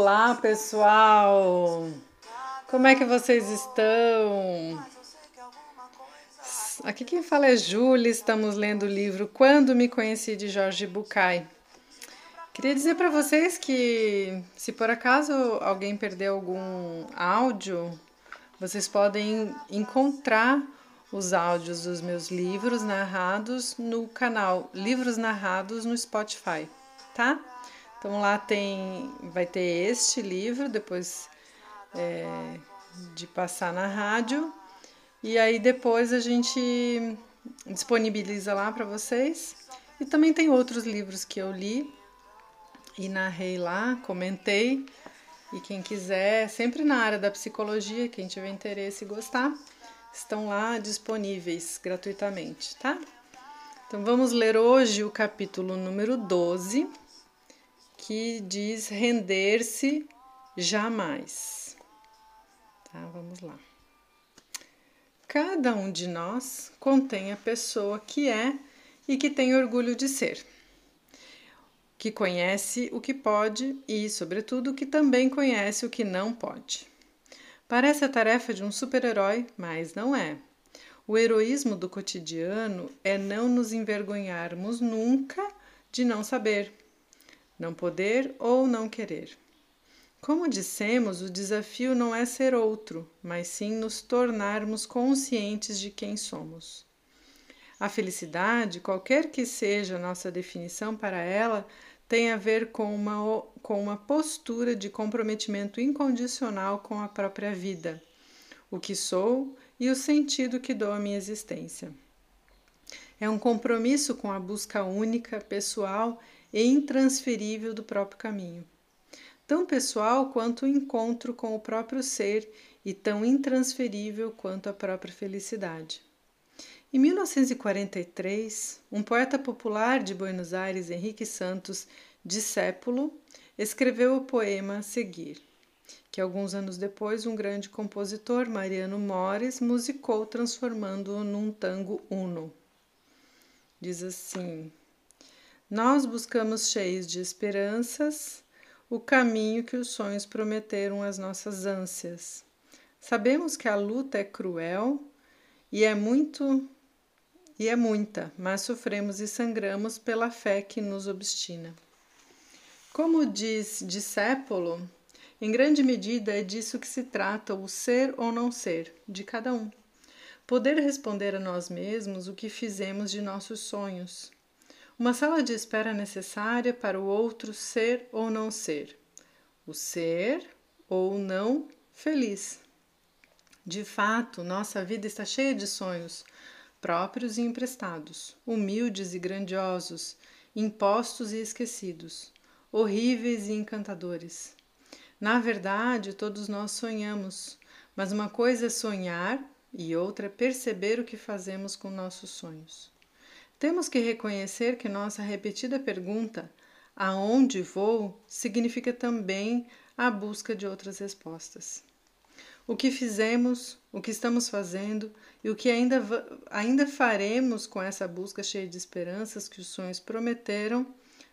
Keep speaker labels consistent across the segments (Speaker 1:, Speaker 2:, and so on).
Speaker 1: Olá, pessoal! Como é que vocês estão? Aqui quem fala é Júlia, estamos lendo o livro Quando Me Conheci de Jorge Bucay. Queria dizer para vocês que, se por acaso alguém perdeu algum áudio, vocês podem encontrar os áudios dos meus livros narrados no canal Livros Narrados no Spotify, tá? Então lá tem, vai ter este livro depois é, de passar na rádio e aí depois a gente disponibiliza lá para vocês. E também tem outros livros que eu li e narrei lá, comentei. E quem quiser, sempre na área da psicologia, quem tiver interesse e gostar, estão lá disponíveis gratuitamente, tá? Então vamos ler hoje o capítulo número 12 que diz render-se jamais. Tá, vamos lá. Cada um de nós contém a pessoa que é e que tem orgulho de ser, que conhece o que pode e, sobretudo, que também conhece o que não pode. Parece a tarefa de um super-herói, mas não é. O heroísmo do cotidiano é não nos envergonharmos nunca de não saber, não poder ou não querer. Como dissemos, o desafio não é ser outro, mas sim nos tornarmos conscientes de quem somos. A felicidade, qualquer que seja a nossa definição para ela, tem a ver com uma, com uma postura de comprometimento incondicional com a própria vida, o que sou e o sentido que dou à minha existência. É um compromisso com a busca única, pessoal e intransferível do próprio caminho. Tão pessoal quanto o encontro com o próprio ser e tão intransferível quanto a própria felicidade. Em 1943, um poeta popular de Buenos Aires, Henrique Santos, discípulo, escreveu o poema a seguir, que alguns anos depois um grande compositor, Mariano Mores, musicou transformando-o num tango uno. Diz assim: nós buscamos cheios de esperanças o caminho que os sonhos prometeram às nossas ânsias. Sabemos que a luta é cruel e é muito e é muita, mas sofremos e sangramos pela fé que nos obstina. Como diz Discépolo, em grande medida é disso que se trata o ser ou não ser de cada um. Poder responder a nós mesmos o que fizemos de nossos sonhos uma sala de espera necessária para o outro ser ou não ser. O ser ou não feliz. De fato, nossa vida está cheia de sonhos, próprios e emprestados, humildes e grandiosos, impostos e esquecidos, horríveis e encantadores. Na verdade, todos nós sonhamos, mas uma coisa é sonhar e outra é perceber o que fazemos com nossos sonhos. Temos que reconhecer que nossa repetida pergunta aonde vou significa também a busca de outras respostas. O que fizemos, o que estamos fazendo e o que ainda, ainda faremos com essa busca cheia de esperanças que os sonhos prometeram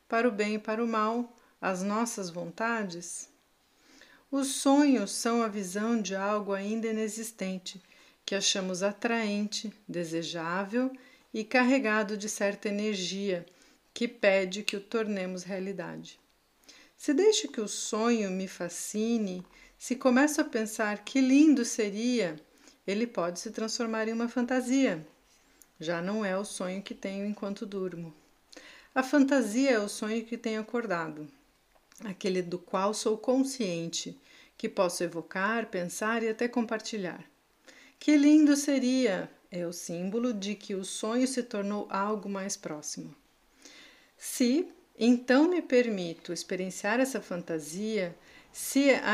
Speaker 1: para o bem e para o mal, as nossas vontades? Os sonhos são a visão de algo ainda inexistente, que achamos atraente, desejável e carregado de certa energia que pede que o tornemos realidade. Se deixo que o sonho me fascine, se começo a pensar que lindo seria, ele pode se transformar em uma fantasia. Já não é o sonho que tenho enquanto durmo. A fantasia é o sonho que tenho acordado, aquele do qual sou consciente, que posso evocar, pensar e até compartilhar. Que lindo seria é o símbolo de que o sonho se tornou algo mais próximo. Se então me permito experienciar essa fantasia, se a,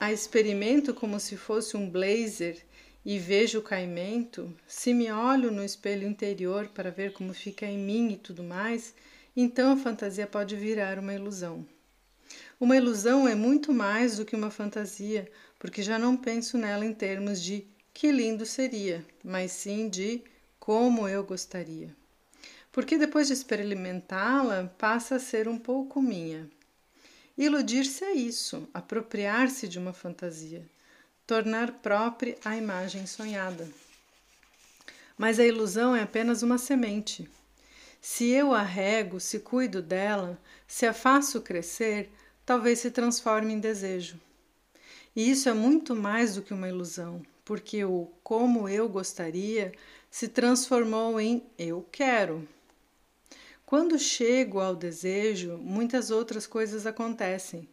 Speaker 1: a experimento como se fosse um blazer e vejo o caimento, se me olho no espelho interior para ver como fica em mim e tudo mais, então a fantasia pode virar uma ilusão. Uma ilusão é muito mais do que uma fantasia, porque já não penso nela em termos de que lindo seria, mas sim de como eu gostaria. Porque depois de experimentá-la, passa a ser um pouco minha. Iludir-se é isso, apropriar-se de uma fantasia, tornar própria a imagem sonhada. Mas a ilusão é apenas uma semente. Se eu a rego, se cuido dela, se a faço crescer, talvez se transforme em desejo. E isso é muito mais do que uma ilusão, porque o como eu gostaria se transformou em eu quero. Quando chego ao desejo, muitas outras coisas acontecem.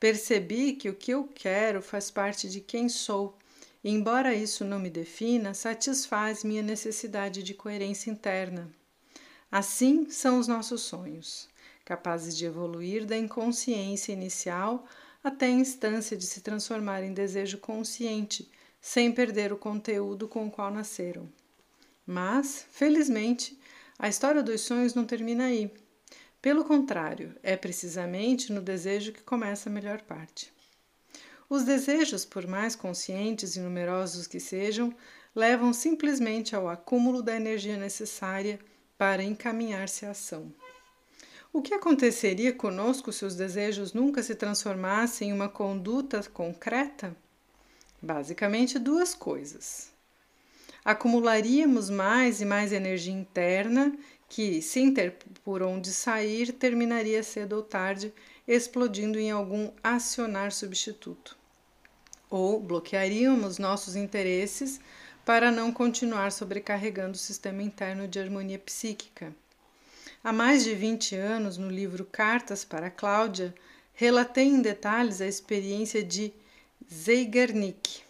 Speaker 1: Percebi que o que eu quero faz parte de quem sou, e embora isso não me defina, satisfaz minha necessidade de coerência interna. Assim são os nossos sonhos, capazes de evoluir da inconsciência inicial até a instância de se transformar em desejo consciente, sem perder o conteúdo com o qual nasceram. Mas, felizmente, a história dos sonhos não termina aí. Pelo contrário, é precisamente no desejo que começa a melhor parte. Os desejos, por mais conscientes e numerosos que sejam, levam simplesmente ao acúmulo da energia necessária para encaminhar-se à ação. O que aconteceria conosco se os desejos nunca se transformassem em uma conduta concreta? Basicamente, duas coisas acumularíamos mais e mais energia interna que, sem ter por onde sair, terminaria cedo ou tarde explodindo em algum acionar substituto. Ou bloquearíamos nossos interesses para não continuar sobrecarregando o sistema interno de harmonia psíquica. Há mais de 20 anos, no livro Cartas para Cláudia, relatei em detalhes a experiência de Zeigarnik,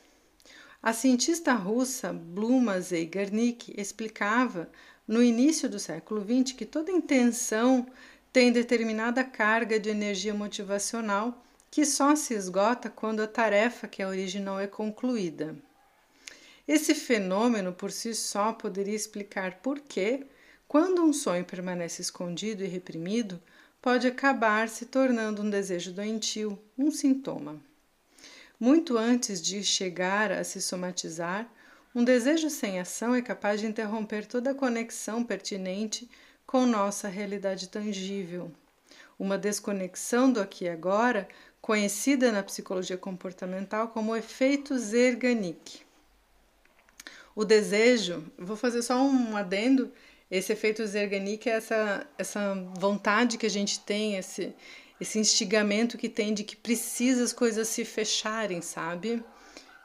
Speaker 1: a cientista russa Bluma Zeigarnik explicava no início do século XX que toda intenção tem determinada carga de energia motivacional que só se esgota quando a tarefa que a original é concluída. Esse fenômeno por si só poderia explicar por que, quando um sonho permanece escondido e reprimido, pode acabar se tornando um desejo doentio, um sintoma. Muito antes de chegar a se somatizar, um desejo sem ação é capaz de interromper toda a conexão pertinente com nossa realidade tangível. Uma desconexão do aqui e agora, conhecida na psicologia comportamental como efeito Zerganik. O desejo, vou fazer só um adendo, esse efeito Zerganik é essa, essa vontade que a gente tem, esse, esse instigamento que tem de que precisa as coisas se fecharem, sabe?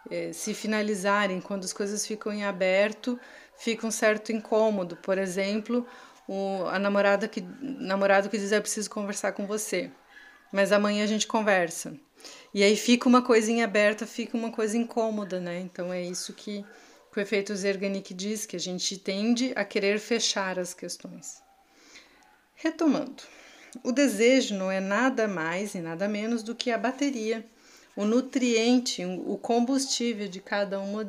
Speaker 1: É, se finalizarem, quando as coisas ficam em aberto, fica um certo incômodo. Por exemplo, o, a namorada que namorado que diz eu preciso conversar com você, mas amanhã a gente conversa. E aí fica uma coisinha aberta, fica uma coisa incômoda, né? Então é isso que, que o efeito Zerganic diz, que a gente tende a querer fechar as questões. Retomando. O desejo não é nada mais e nada menos do que a bateria, o nutriente, o combustível de cada uma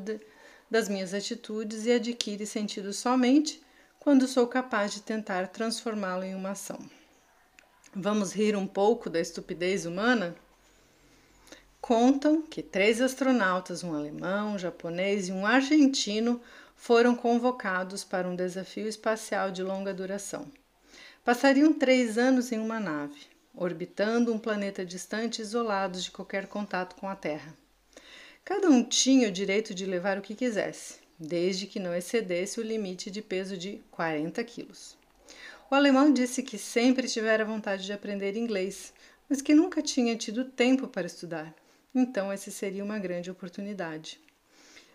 Speaker 1: das minhas atitudes e adquire sentido somente quando sou capaz de tentar transformá-lo em uma ação. Vamos rir um pouco da estupidez humana? Contam que três astronautas, um alemão, um japonês e um argentino, foram convocados para um desafio espacial de longa duração. Passariam três anos em uma nave, orbitando um planeta distante, isolados de qualquer contato com a Terra. Cada um tinha o direito de levar o que quisesse, desde que não excedesse o limite de peso de 40 quilos. O alemão disse que sempre tivera vontade de aprender inglês, mas que nunca tinha tido tempo para estudar. Então, essa seria uma grande oportunidade.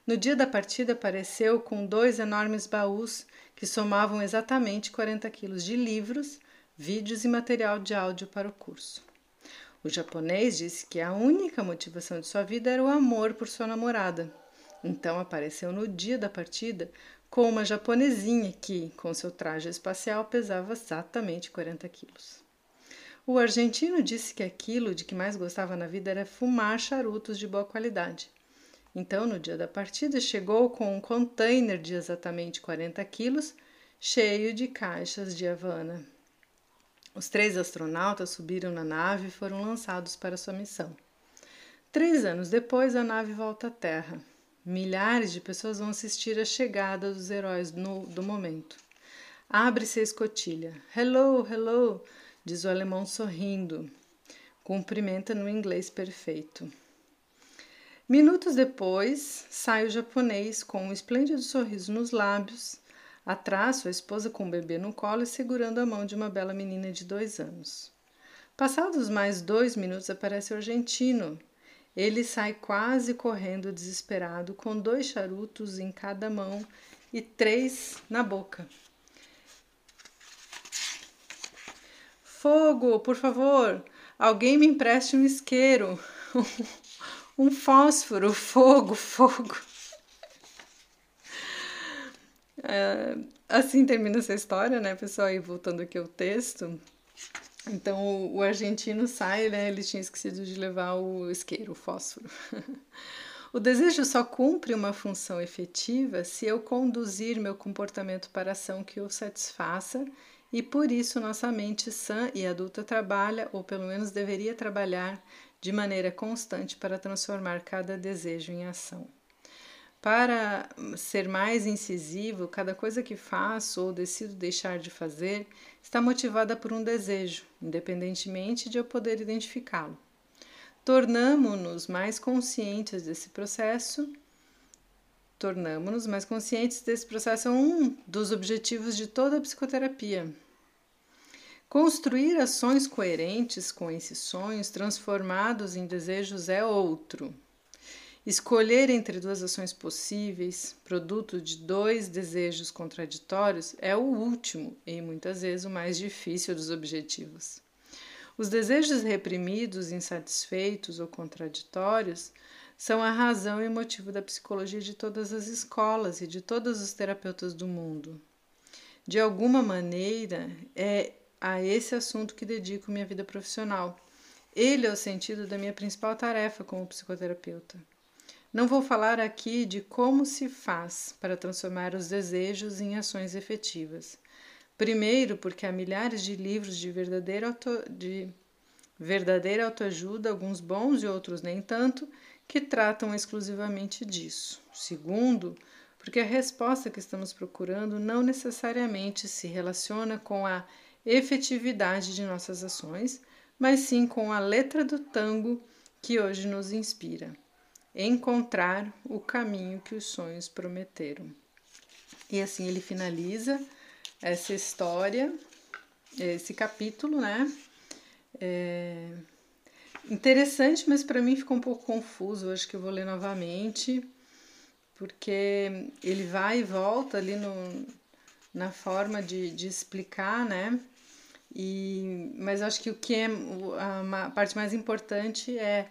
Speaker 1: No dia da partida, apareceu com dois enormes baús que somavam exatamente 40 quilos de livros, vídeos e material de áudio para o curso. O japonês disse que a única motivação de sua vida era o amor por sua namorada. Então apareceu no dia da partida com uma japonesinha que, com seu traje espacial, pesava exatamente 40 quilos. O argentino disse que aquilo de que mais gostava na vida era fumar charutos de boa qualidade. Então, no dia da partida, chegou com um container de exatamente 40 quilos, cheio de caixas de Havana. Os três astronautas subiram na nave e foram lançados para sua missão. Três anos depois, a nave volta à Terra. Milhares de pessoas vão assistir à chegada dos heróis no, do momento. Abre-se a escotilha. Hello, hello, diz o alemão sorrindo. Cumprimenta no inglês perfeito. Minutos depois, sai o japonês com um esplêndido sorriso nos lábios, atrás sua esposa com o bebê no colo e segurando a mão de uma bela menina de dois anos. Passados mais dois minutos, aparece o argentino. Ele sai quase correndo desesperado, com dois charutos em cada mão e três na boca. Fogo, por favor! Alguém me empreste um isqueiro, um fósforo, fogo, fogo. É, assim termina essa história, né, pessoal? E voltando aqui ao texto. Então o, o argentino sai, né? Ele tinha esquecido de levar o isqueiro, o fósforo. o desejo só cumpre uma função efetiva se eu conduzir meu comportamento para ação que o satisfaça e por isso nossa mente sã e adulta trabalha, ou pelo menos deveria trabalhar, de maneira constante para transformar cada desejo em ação. Para ser mais incisivo, cada coisa que faço ou decido deixar de fazer está motivada por um desejo, independentemente de eu poder identificá-lo. Tornamo-nos mais conscientes desse processo. Tornamo-nos mais conscientes desse processo é um dos objetivos de toda a psicoterapia. Construir ações coerentes com esses sonhos transformados em desejos é outro. Escolher entre duas ações possíveis, produto de dois desejos contraditórios, é o último e muitas vezes o mais difícil dos objetivos. Os desejos reprimidos, insatisfeitos ou contraditórios são a razão e motivo da psicologia de todas as escolas e de todos os terapeutas do mundo. De alguma maneira, é a esse assunto que dedico minha vida profissional. Ele é o sentido da minha principal tarefa como psicoterapeuta. Não vou falar aqui de como se faz para transformar os desejos em ações efetivas. Primeiro, porque há milhares de livros de verdadeira, auto, de verdadeira autoajuda, alguns bons e outros nem tanto, que tratam exclusivamente disso. Segundo, porque a resposta que estamos procurando não necessariamente se relaciona com a efetividade de nossas ações, mas sim com a letra do tango que hoje nos inspira. Encontrar o caminho que os sonhos prometeram. E assim ele finaliza essa história, esse capítulo, né? É interessante, mas para mim ficou um pouco confuso. Acho que eu vou ler novamente, porque ele vai e volta ali no, na forma de, de explicar, né? E, mas acho que o que é a parte mais importante é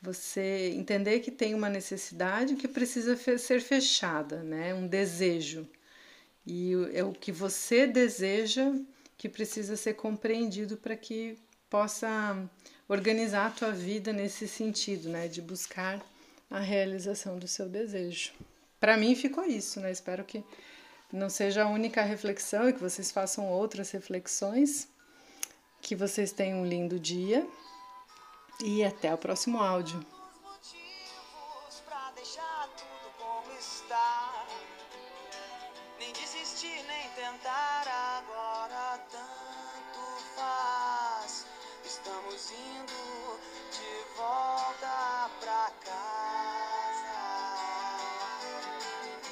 Speaker 1: você entender que tem uma necessidade que precisa ser fechada, né? Um desejo. E é o que você deseja que precisa ser compreendido para que possa organizar a tua vida nesse sentido, né? De buscar a realização do seu desejo. Para mim ficou isso, né? Espero que não seja a única reflexão e que vocês façam outras reflexões. Que vocês tenham um lindo dia e até o próximo áudio.